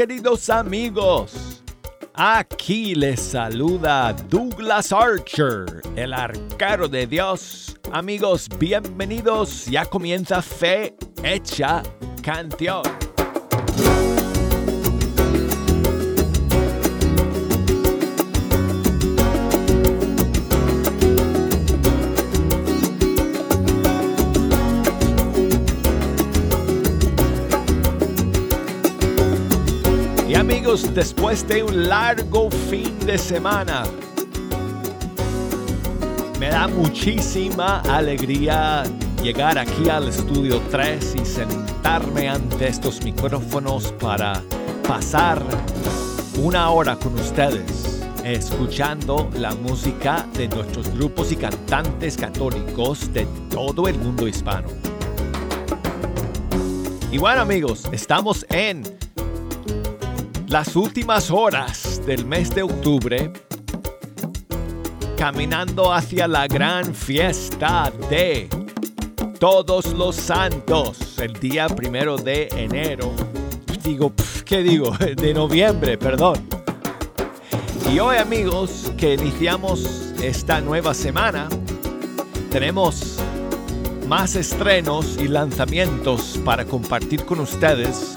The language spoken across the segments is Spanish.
Queridos amigos. Aquí les saluda Douglas Archer, el arcaro de Dios. Amigos, bienvenidos. Ya comienza Fe Hecha Canción. Después de un largo fin de semana, me da muchísima alegría llegar aquí al estudio 3 y sentarme ante estos micrófonos para pasar una hora con ustedes escuchando la música de nuestros grupos y cantantes católicos de todo el mundo hispano. Y bueno amigos, estamos en las últimas horas del mes de octubre caminando hacia la gran fiesta de todos los santos, el día primero de enero. Digo, ¿qué digo? De noviembre, perdón. Y hoy amigos, que iniciamos esta nueva semana, tenemos más estrenos y lanzamientos para compartir con ustedes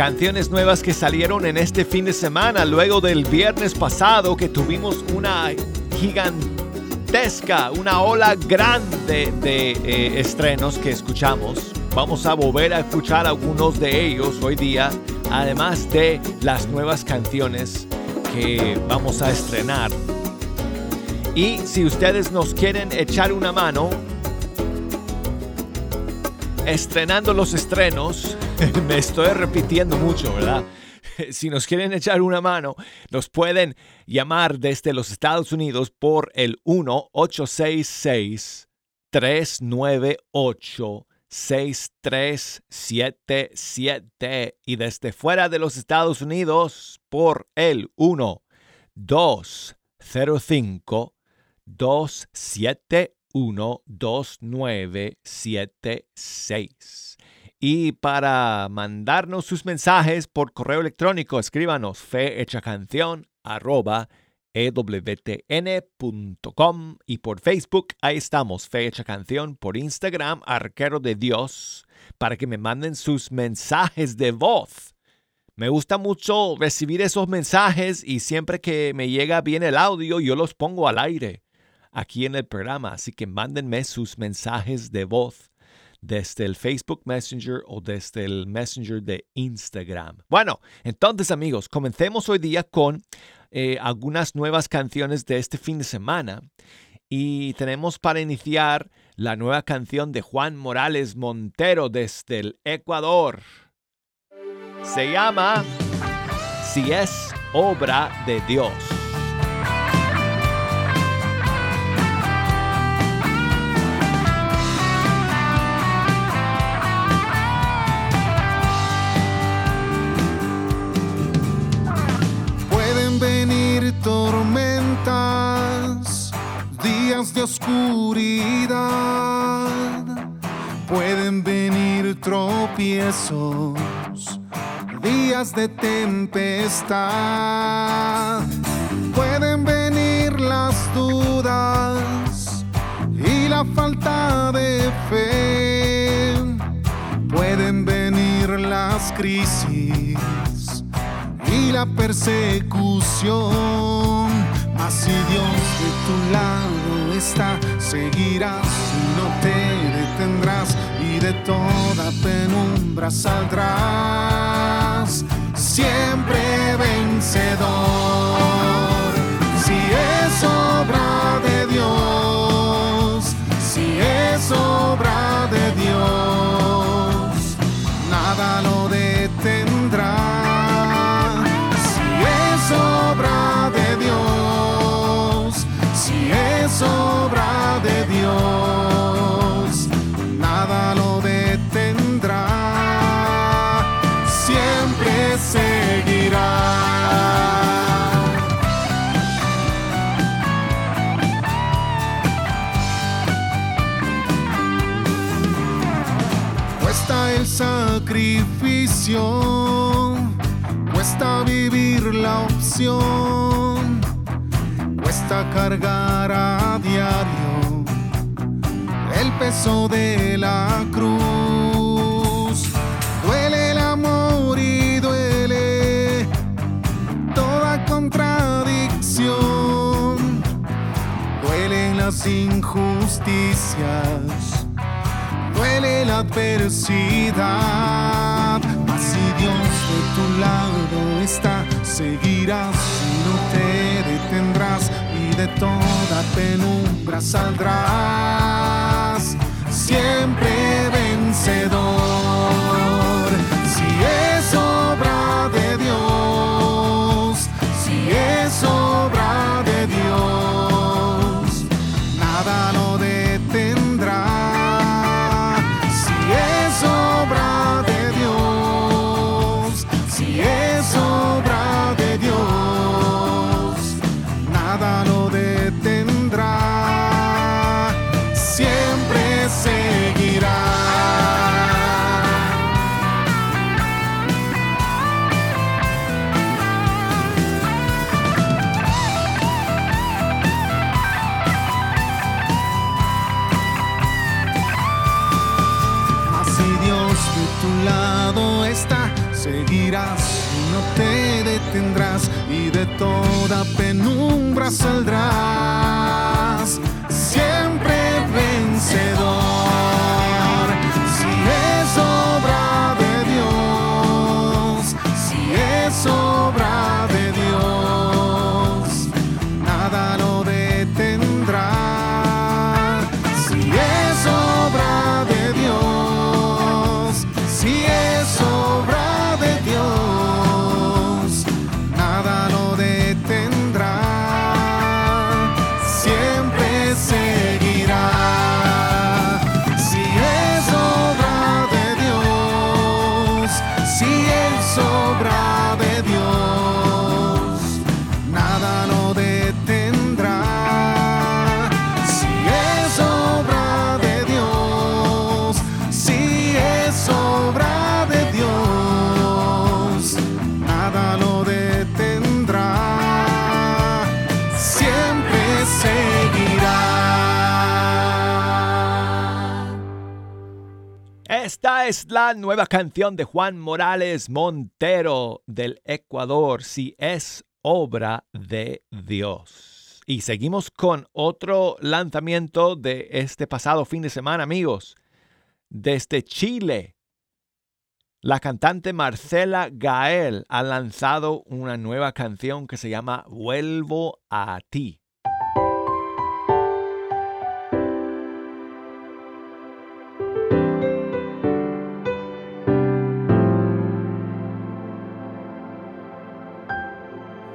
Canciones nuevas que salieron en este fin de semana, luego del viernes pasado que tuvimos una gigantesca, una ola grande de eh, estrenos que escuchamos. Vamos a volver a escuchar algunos de ellos hoy día, además de las nuevas canciones que vamos a estrenar. Y si ustedes nos quieren echar una mano, estrenando los estrenos, me estoy repitiendo mucho, ¿verdad? Si nos quieren echar una mano, nos pueden llamar desde los Estados Unidos por el 1-866-398-6377 y desde fuera de los Estados Unidos por el 1-205-271-2976. Y para mandarnos sus mensajes por correo electrónico, escríbanos fehechacanción arroba ewtn.com y por Facebook, ahí estamos, Fe Canción, por Instagram, Arquero de Dios, para que me manden sus mensajes de voz. Me gusta mucho recibir esos mensajes y siempre que me llega bien el audio, yo los pongo al aire aquí en el programa, así que mándenme sus mensajes de voz desde el Facebook Messenger o desde el Messenger de Instagram. Bueno, entonces amigos, comencemos hoy día con eh, algunas nuevas canciones de este fin de semana. Y tenemos para iniciar la nueva canción de Juan Morales Montero desde el Ecuador. Se llama Si es obra de Dios. De oscuridad, pueden venir tropiezos, días de tempestad, pueden venir las dudas y la falta de fe, pueden venir las crisis y la persecución. Si Dios de tu lado está, seguirás y no te detendrás y de toda penumbra saldrás. Siempre vencedor. Sacrificio, cuesta vivir la opción, cuesta cargar a diario el peso de la cruz. Duele el amor y duele toda contradicción, duelen las injusticias la adversidad. Mas si Dios de tu lado está, seguirás y no te detendrás y de toda penumbra saldrás. Siempre vencedor. Si es obra de Dios, si es obra no te detendrás y de toda penumbra saldrás. Es la nueva canción de Juan Morales Montero del Ecuador, si es obra de Dios. Y seguimos con otro lanzamiento de este pasado fin de semana, amigos. Desde Chile, la cantante Marcela Gael ha lanzado una nueva canción que se llama Vuelvo a ti.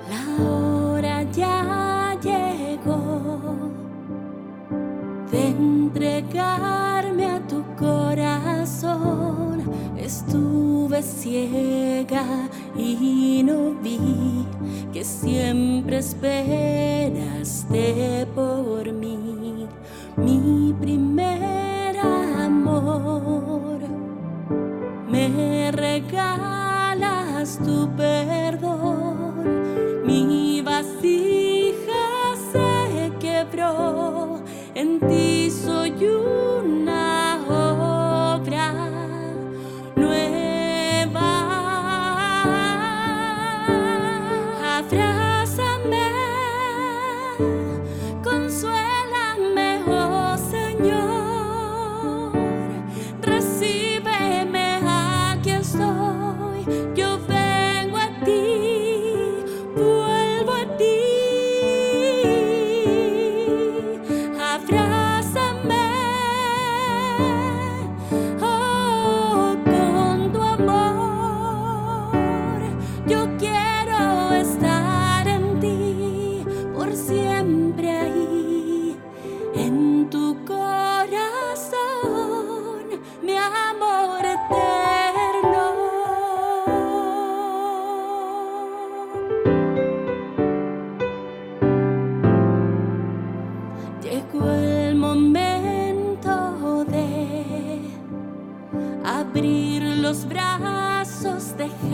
La hora ya llegó de entregarme a tu corazón. Estuve ciega y no vi que siempre esperaste por mí, mi primer amor. Me regalas tu perdón, mi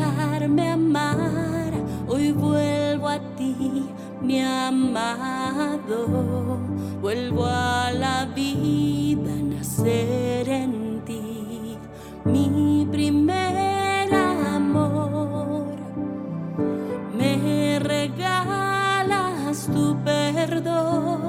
dejarme amar. Hoy vuelvo a ti, mi amado. Vuelvo a la vida, nacer en ti, mi primer amor. Me regalas tu perdón,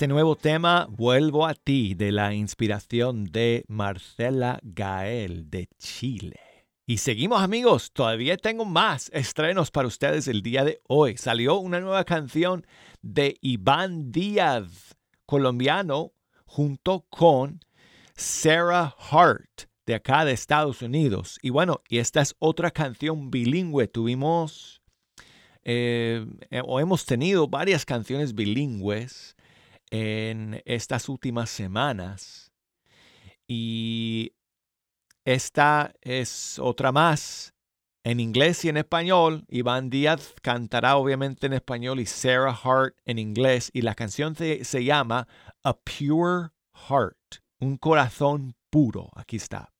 este nuevo tema, Vuelvo a ti, de la inspiración de Marcela Gael de Chile. Y seguimos amigos, todavía tengo más estrenos para ustedes el día de hoy. Salió una nueva canción de Iván Díaz, colombiano, junto con Sarah Hart, de acá de Estados Unidos. Y bueno, y esta es otra canción bilingüe. Tuvimos, eh, eh, o hemos tenido varias canciones bilingües en estas últimas semanas. Y esta es otra más en inglés y en español. Iván Díaz cantará obviamente en español y Sarah Hart en inglés. Y la canción se, se llama A Pure Heart, un corazón puro. Aquí está.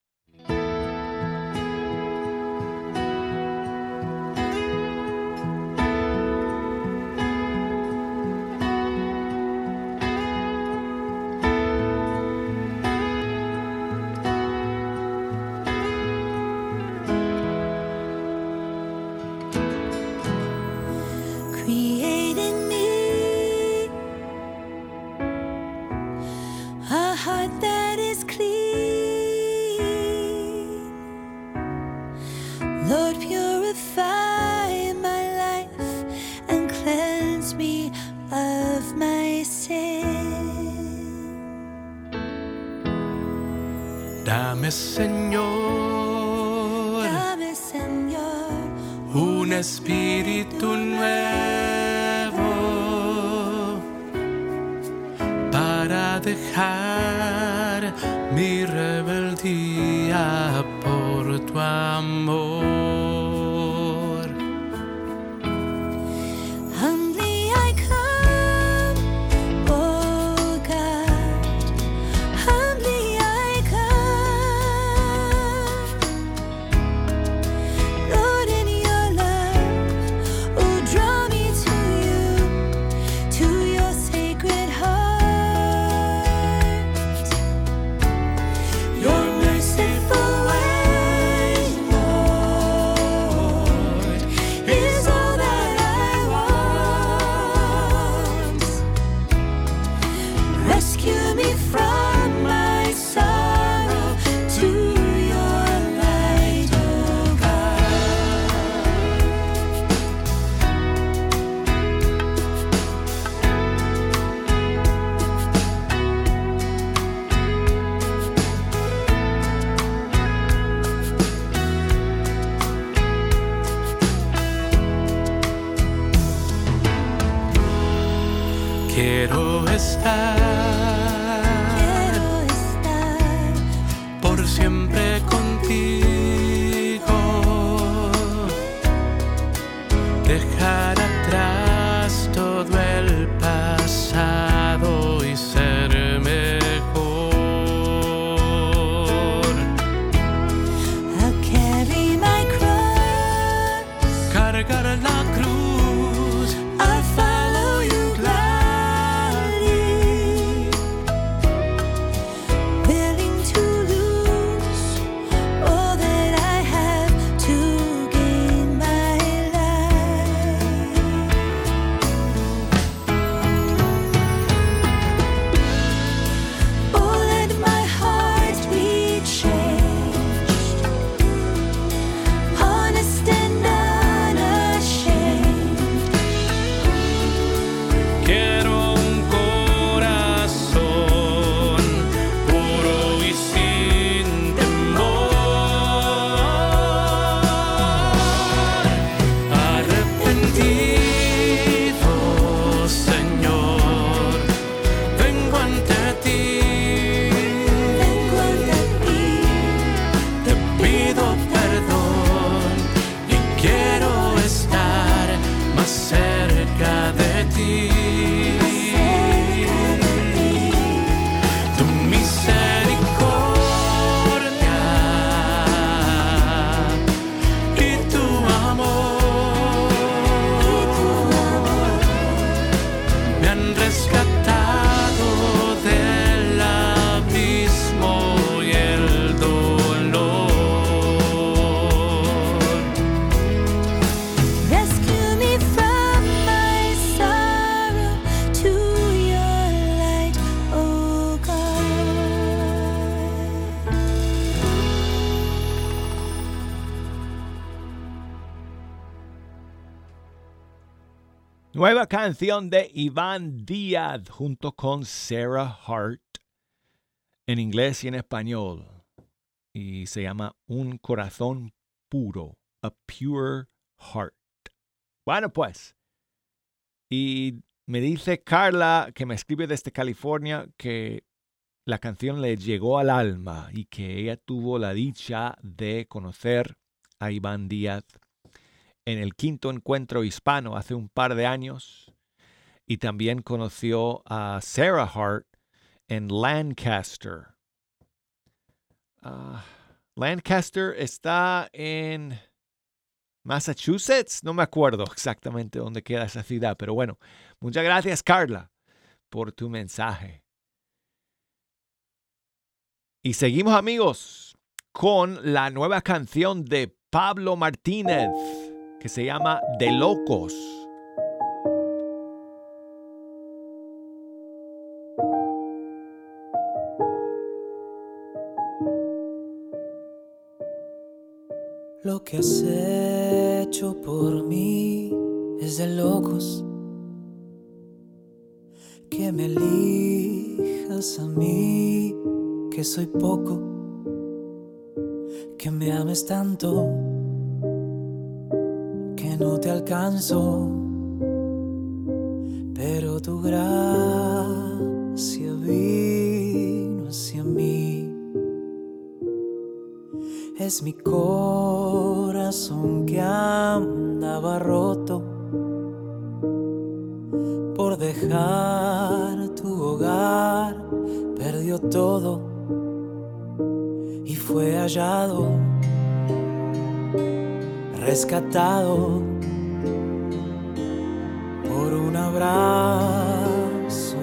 Canción de Iván Díaz junto con Sarah Hart en inglés y en español. Y se llama Un corazón puro, a pure heart. Bueno, pues. Y me dice Carla, que me escribe desde California, que la canción le llegó al alma y que ella tuvo la dicha de conocer a Iván Díaz en el quinto encuentro hispano hace un par de años y también conoció a Sarah Hart en Lancaster. Ah, Lancaster está en Massachusetts, no me acuerdo exactamente dónde queda esa ciudad, pero bueno, muchas gracias Carla por tu mensaje. Y seguimos amigos con la nueva canción de Pablo Martínez que se llama De Locos. Lo que has hecho por mí es de locos. Que me elijas a mí, que soy poco. Que me ames tanto, que no te alcanzo. Pero tu gracia vino Es mi corazón que andaba roto por dejar tu hogar, perdió todo y fue hallado, rescatado por un abrazo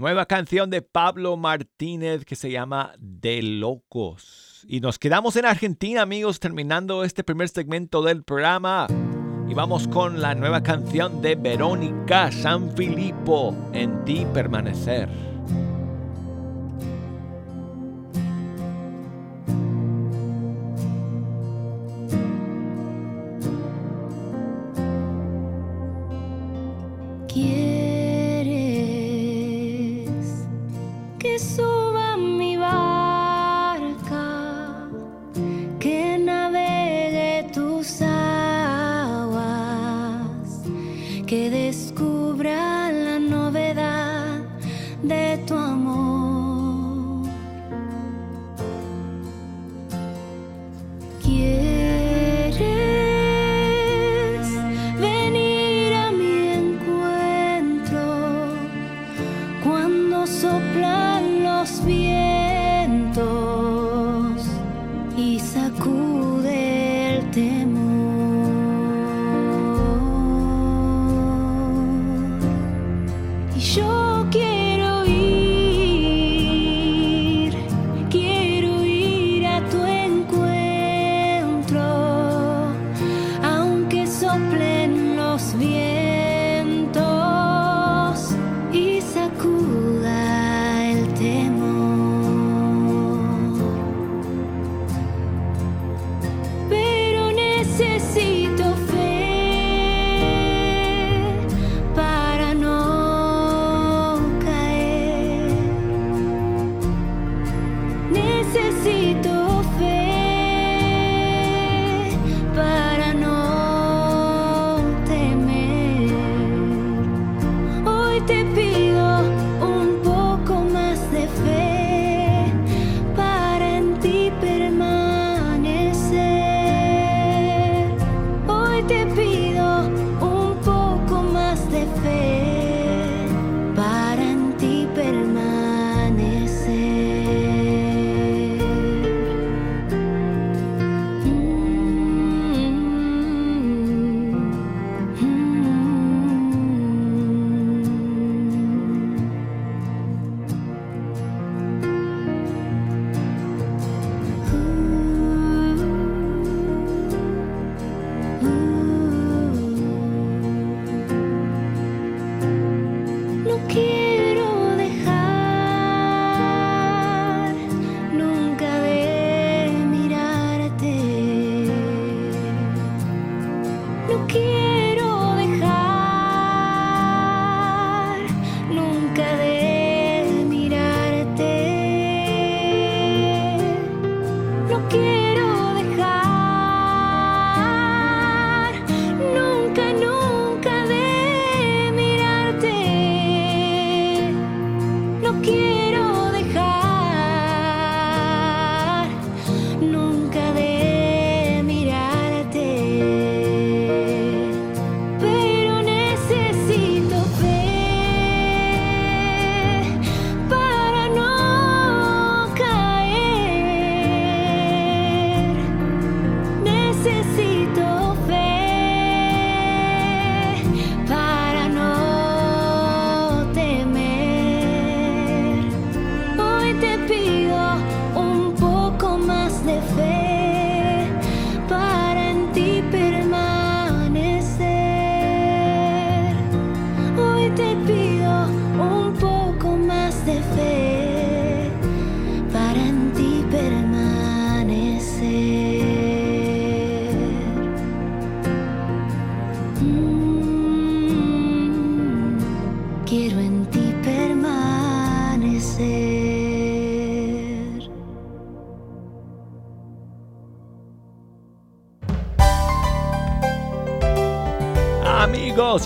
Nueva canción de Pablo Martínez que se llama De Locos. Y nos quedamos en Argentina, amigos, terminando este primer segmento del programa. Y vamos con la nueva canción de Verónica Sanfilippo, En ti permanecer. ¿Quién?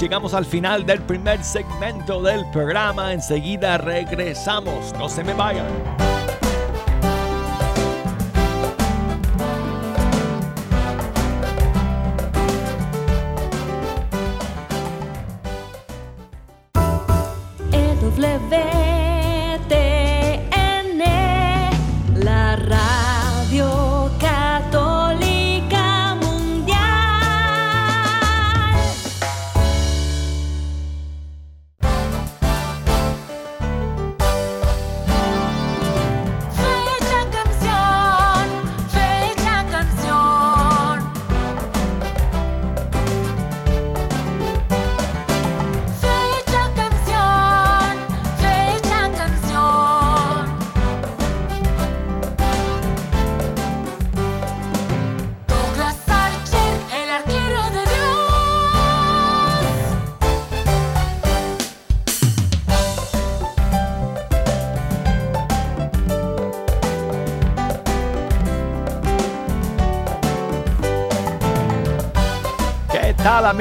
Llegamos al final del primer segmento del programa. Enseguida regresamos. No se me vayan. EWTN,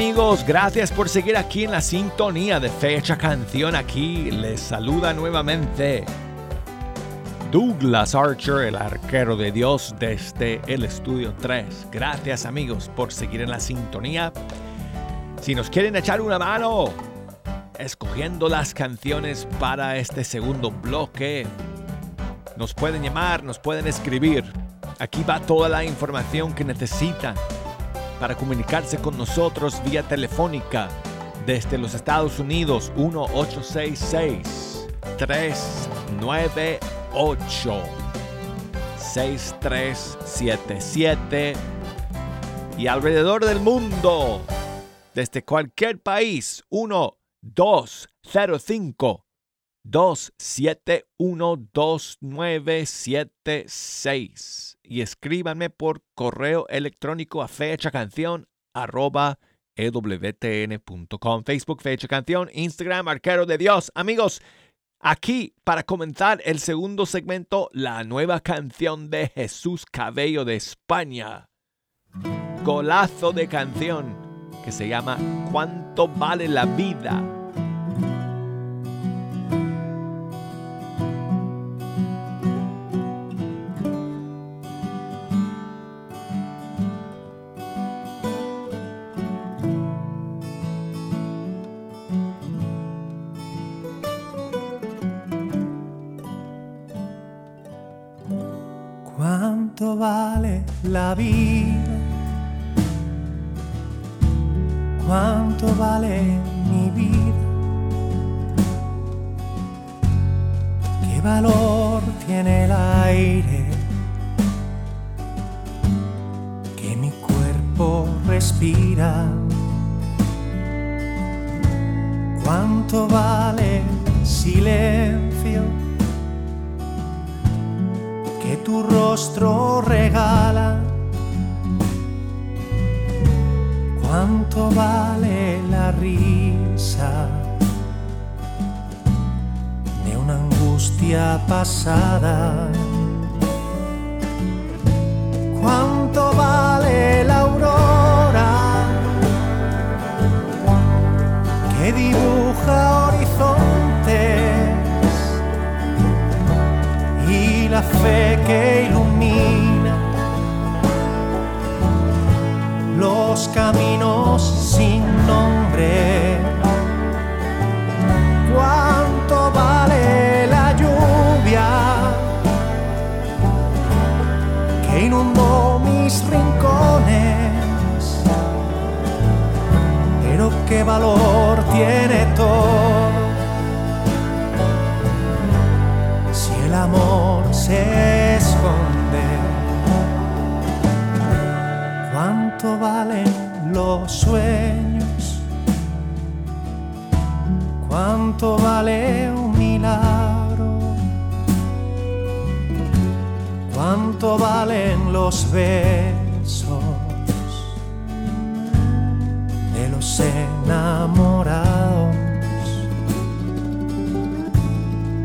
amigos? Gracias por seguir aquí en la sintonía de Fecha Canción. Aquí les saluda nuevamente Douglas Archer, el arquero de Dios desde el estudio 3. Gracias amigos por seguir en la sintonía. Si nos quieren echar una mano escogiendo las canciones para este segundo bloque, nos pueden llamar, nos pueden escribir. Aquí va toda la información que necesitan para comunicarse con nosotros vía telefónica desde los Estados Unidos 1866 398 6377 y alrededor del mundo desde cualquier país 1 205 2712976 y escríbanme por correo electrónico a fechacanción arroba ewtn.com, Facebook Fecha Canción, Instagram Arquero de Dios. Amigos, aquí para comenzar el segundo segmento, la nueva canción de Jesús Cabello de España. Golazo de canción que se llama ¿Cuánto vale la vida? La vida? ¿Cuánto vale que dibuja horizontes? y la fe que ilumina los caminos sin nombre. Qué valor tiene todo si el amor se esconde. ¿Cuánto valen los sueños? cuánto vale un milagro, cuánto valen los besos los enamorados,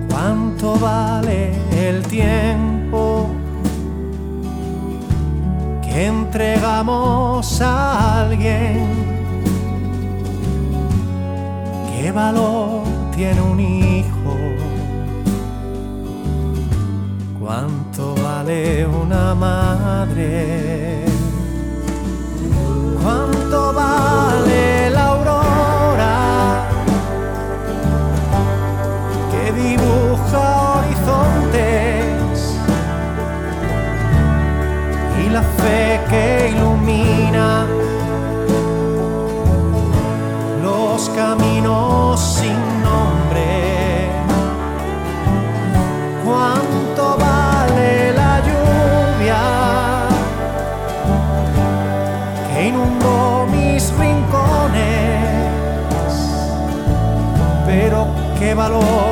cuánto vale el tiempo que entregamos a alguien ¿Qué valor tiene un hijo? ¿Cuánto vale una madre? ¿Cuánto vale la aurora que dibuja horizontes y la fe que ilumina? los caminos sin calor.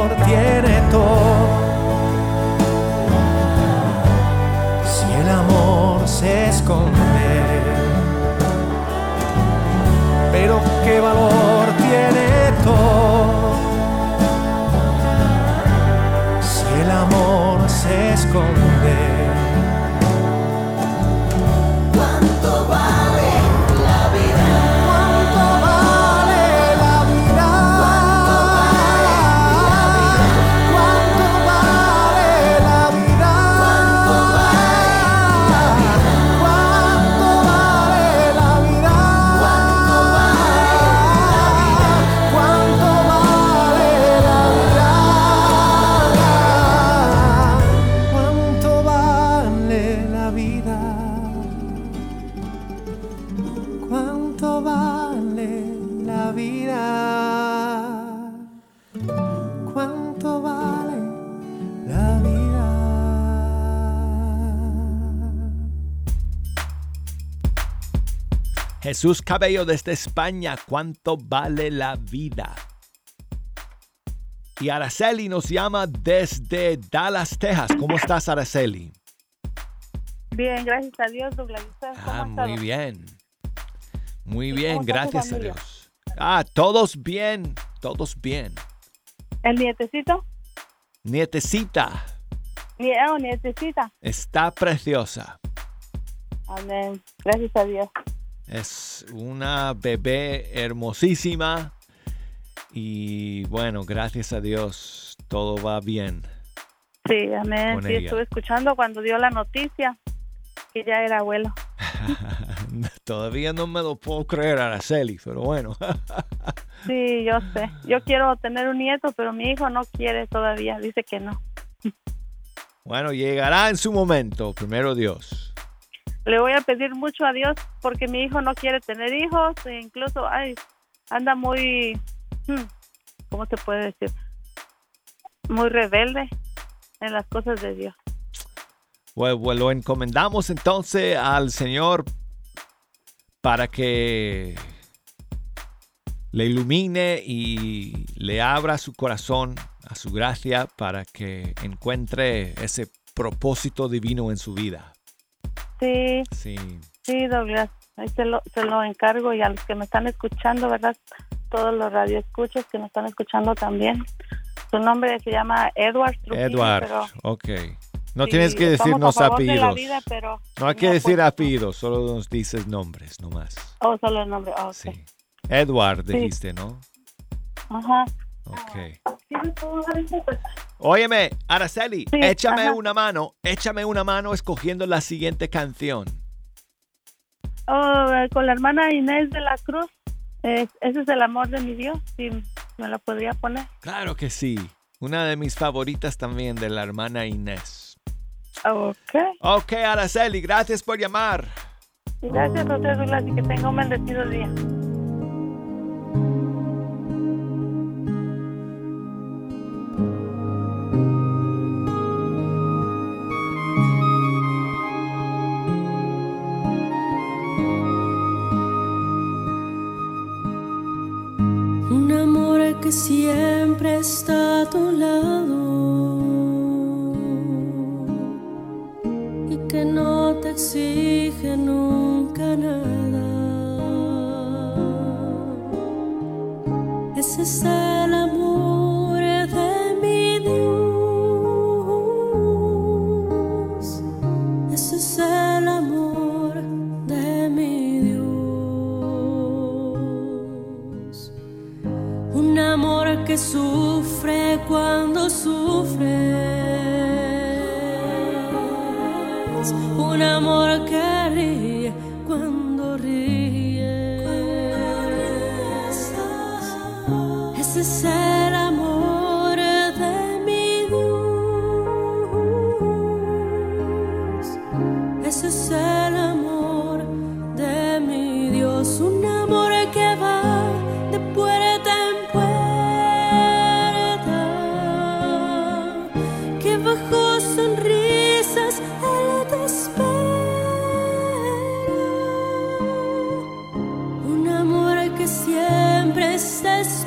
Jesús Cabello desde España, ¿cuánto vale la vida? Y Araceli nos llama desde Dallas, Texas. ¿Cómo estás, Araceli? Bien, gracias a Dios, Douglas. ¿Y ustedes cómo Ah, muy bien. Muy ¿Y bien, gracias a? Dios. Ah, todos bien, todos bien. ¿El nietecito? Nietecita Nie- oh, nietecita. está preciosa. Amén. Gracias a Dios. Es una bebé hermosísima. Y bueno, gracias a Dios, todo va bien. Sí, amén. Sí, estuve escuchando cuando dio la noticia que ya era abuelo. Todavía no me lo puedo creer, Araceli, pero bueno. Sí, yo sé. Yo quiero tener un nieto, pero mi hijo no quiere todavía. Dice que no. Bueno, llegará en su momento, primero Dios. Le voy a pedir mucho a Dios porque mi hijo no quiere tener hijos. E incluso, ay, anda muy, hmm, ¿cómo se puede decir? Muy rebelde en las cosas de Dios. Bueno, pues lo encomendamos entonces al Señor para que le ilumine y le abra su corazón a su gracia para que encuentre ese propósito divino en su vida. Sí, Sí, sí, Douglas. Ahí se lo, se lo encargo y a los que me están escuchando, ¿verdad? Todos los radioescuchos que me están escuchando también. Su nombre se llama Edward Trujillo, Edward, pero ok. No sí, tienes que decirnos de la apellidos. vida, pero No hay que decir apellidos, solo nos dices nombres, nomás. Oh, solo el nombre. Oh, ok. Sí. Edward Sí. dijiste, ¿no? Ajá. Ok. Óyeme, Araceli, Sí, échame ajá. una mano, échame una mano escogiendo la siguiente canción. Oh, con la hermana Inés de la Cruz. Es- ese es el amor de mi Dios. Si me la podría poner. Claro que sí. Una de mis favoritas también de la hermana Inés. Ok. Ok, Araceli, gracias por llamar. Gracias a usted, Douglas, y que tenga un bendecido día. siempre estés.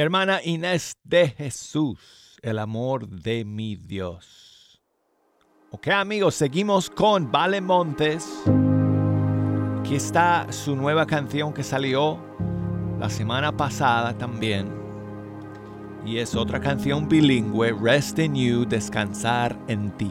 Hermana Inés de Jesús, el amor de mi Dios. Ok amigos, seguimos con Vale Montes. Aquí está su nueva canción que salió la semana pasada también. Y es otra canción bilingüe, Rest in You, Descansar en ti.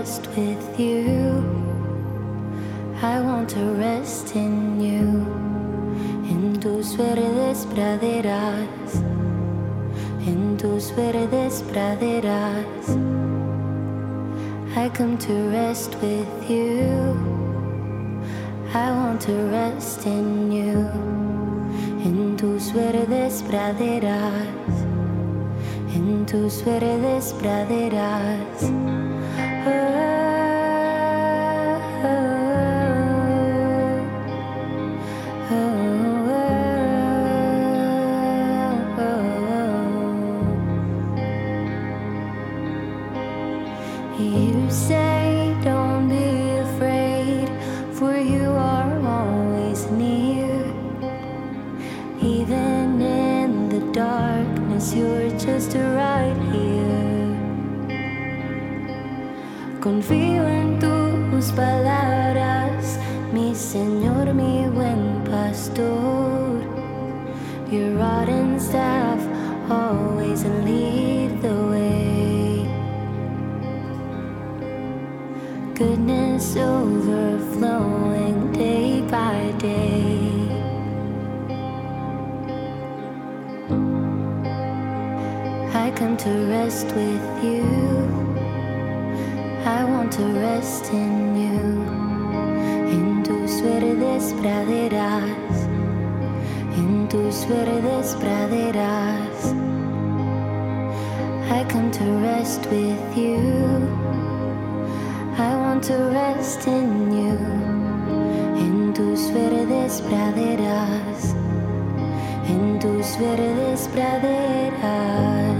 rest with you. I want to rest in you. En tus verdes praderas. En tus verdes praderas. I come to rest with you. I want to rest in you. En tus verdes praderas. En tus verdes praderas. Oh. To rest with you. I want to rest in you. En tus verdes praderas. En tus verdes praderas. I come to rest with you. I want to rest in you. En tus verdes praderas. En tus verdes praderas.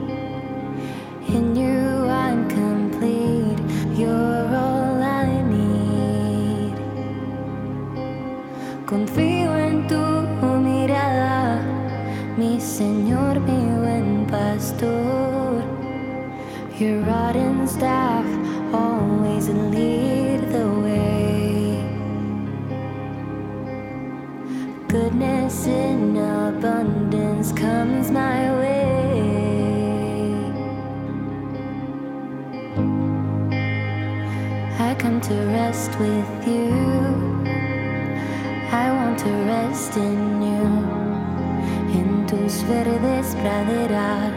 Your and staff always lead the way. Goodness in abundance comes my way. I come to rest with you. I want to rest in you. En tus verdes praderas.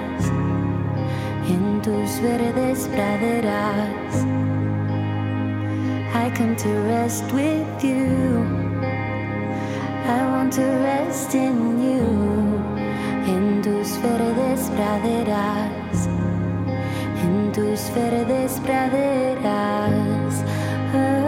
Tus verdes praderas. I come to rest with you. I want to rest in you. En tus verdes praderas. En tus verdes praderas. Oh,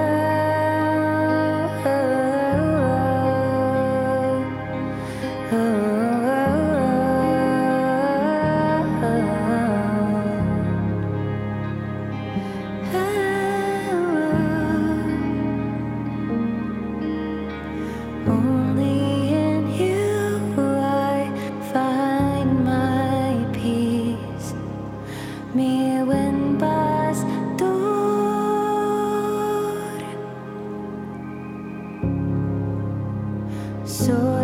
So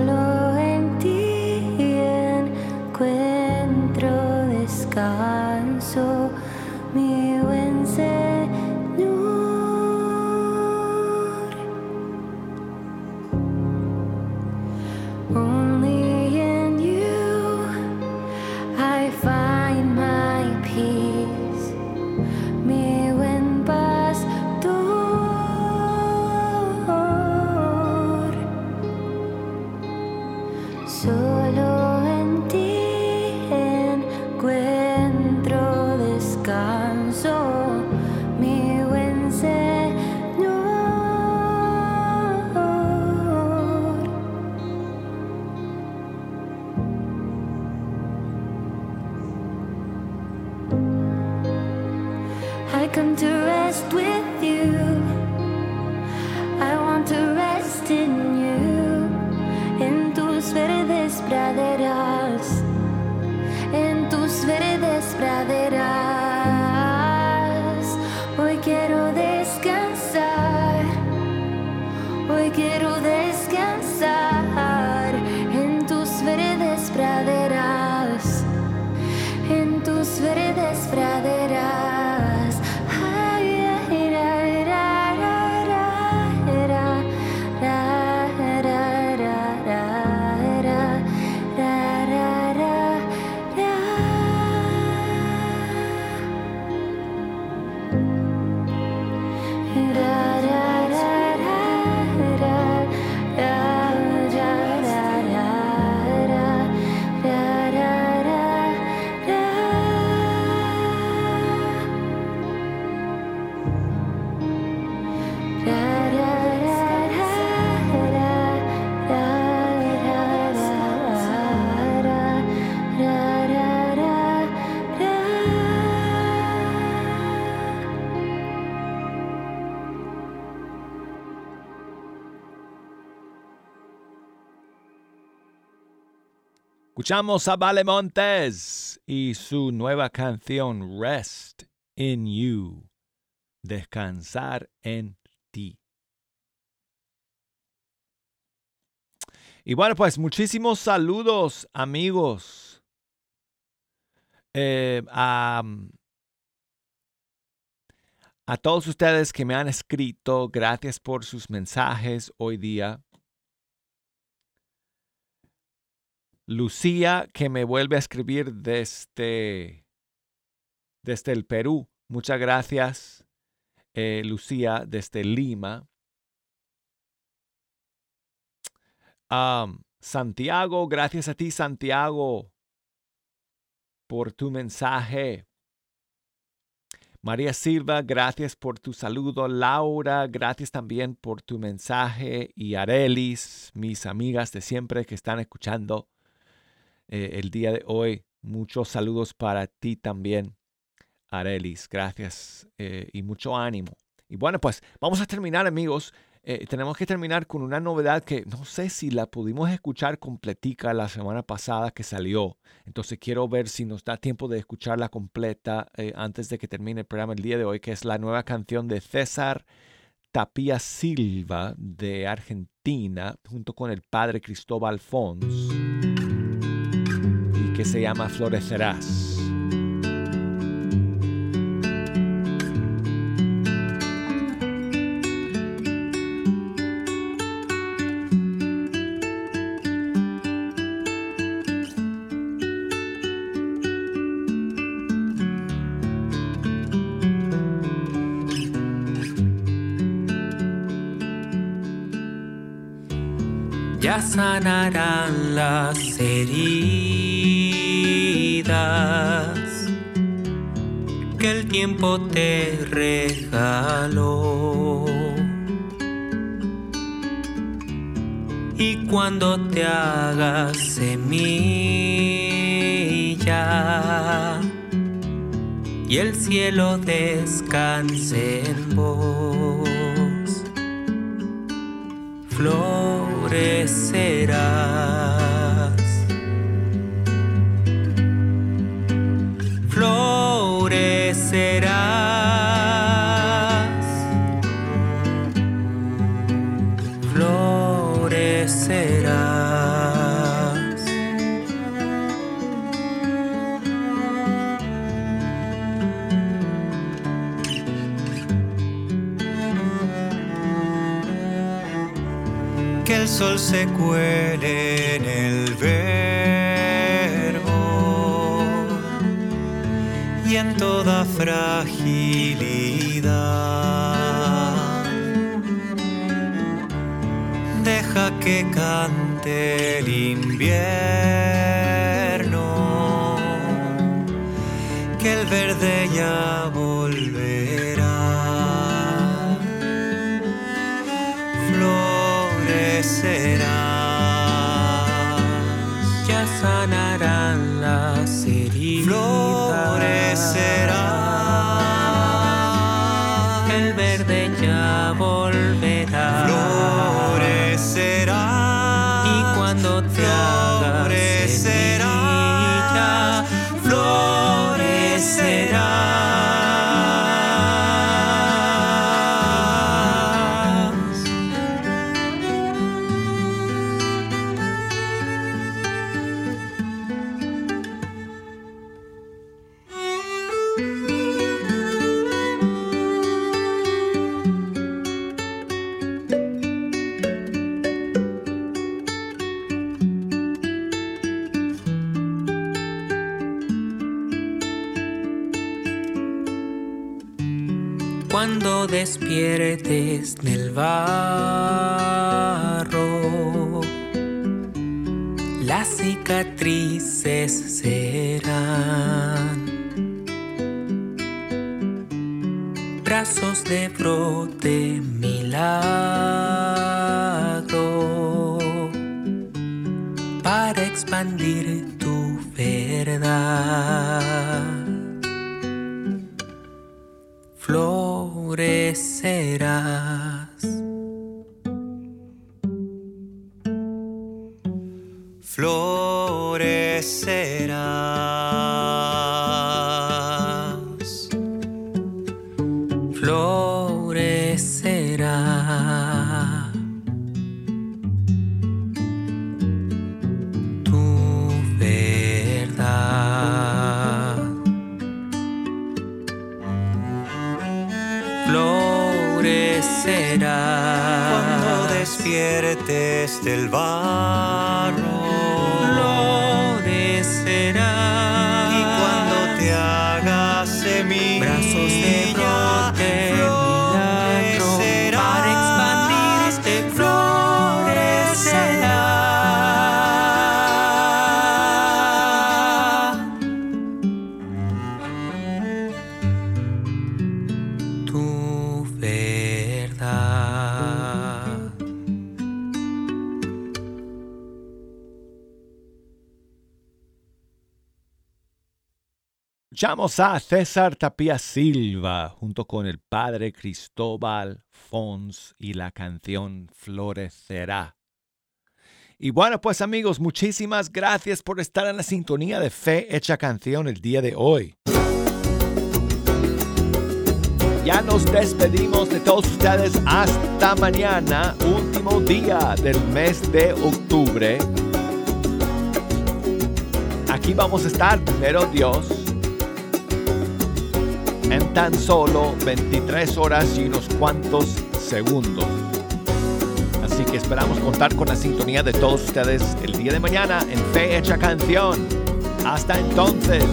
Escuchamos a Vale Montes y su nueva canción Rest in You, descansar en ti. Y bueno, pues muchísimos saludos amigos. Eh, a, a todos ustedes que me han escrito, gracias por sus mensajes hoy día. Lucía, que me vuelve a escribir desde, desde el Perú. Muchas gracias, eh, Lucía, desde Lima. Santiago, gracias a ti, Santiago, por tu mensaje. María Silva, gracias por tu saludo. Laura, gracias también por tu mensaje. Y Arelis, mis amigas de siempre que están escuchando eh, el día de hoy. Muchos saludos para ti también, Arelis. Gracias eh, y mucho ánimo. Y bueno, pues vamos a terminar, amigos. Eh, tenemos que terminar con una novedad que no sé si la pudimos escuchar completica la semana pasada que salió. Entonces quiero ver si nos da tiempo de escucharla completa antes de que termine el programa el día de hoy, que es la nueva canción de César Tapia Silva de Argentina, junto con el padre Cristóbal Fons, que se llama Florecerás. ya sanarán las heridas que el tiempo te regaló. Y cuando te hagas semilla y el cielo descanse en vos florecerás. Que el sol se cuele en el verbo y en toda fragilidad. Deja que cante el invierno, barro, las cicatrices serán brazos de brote milagro para expandir tu verdad. Florecerás. florecerás. Florecerá. Tu verdad. Florecerá. Cuando despiertes del barro. Escuchamos a César Tapia Silva junto con el padre Cristóbal Fons y la canción Florecerá. Y bueno, pues amigos, muchísimas gracias por estar en la sintonía de Fe Hecha Canción el día de hoy. Ya nos despedimos de todos ustedes hasta mañana, último día del mes de octubre. Aquí vamos a estar, primero Dios, en tan solo 23 horas y unos cuantos segundos. Así que esperamos contar con la sintonía de todos ustedes el día de mañana en Fe Hecha Canción. Hasta entonces.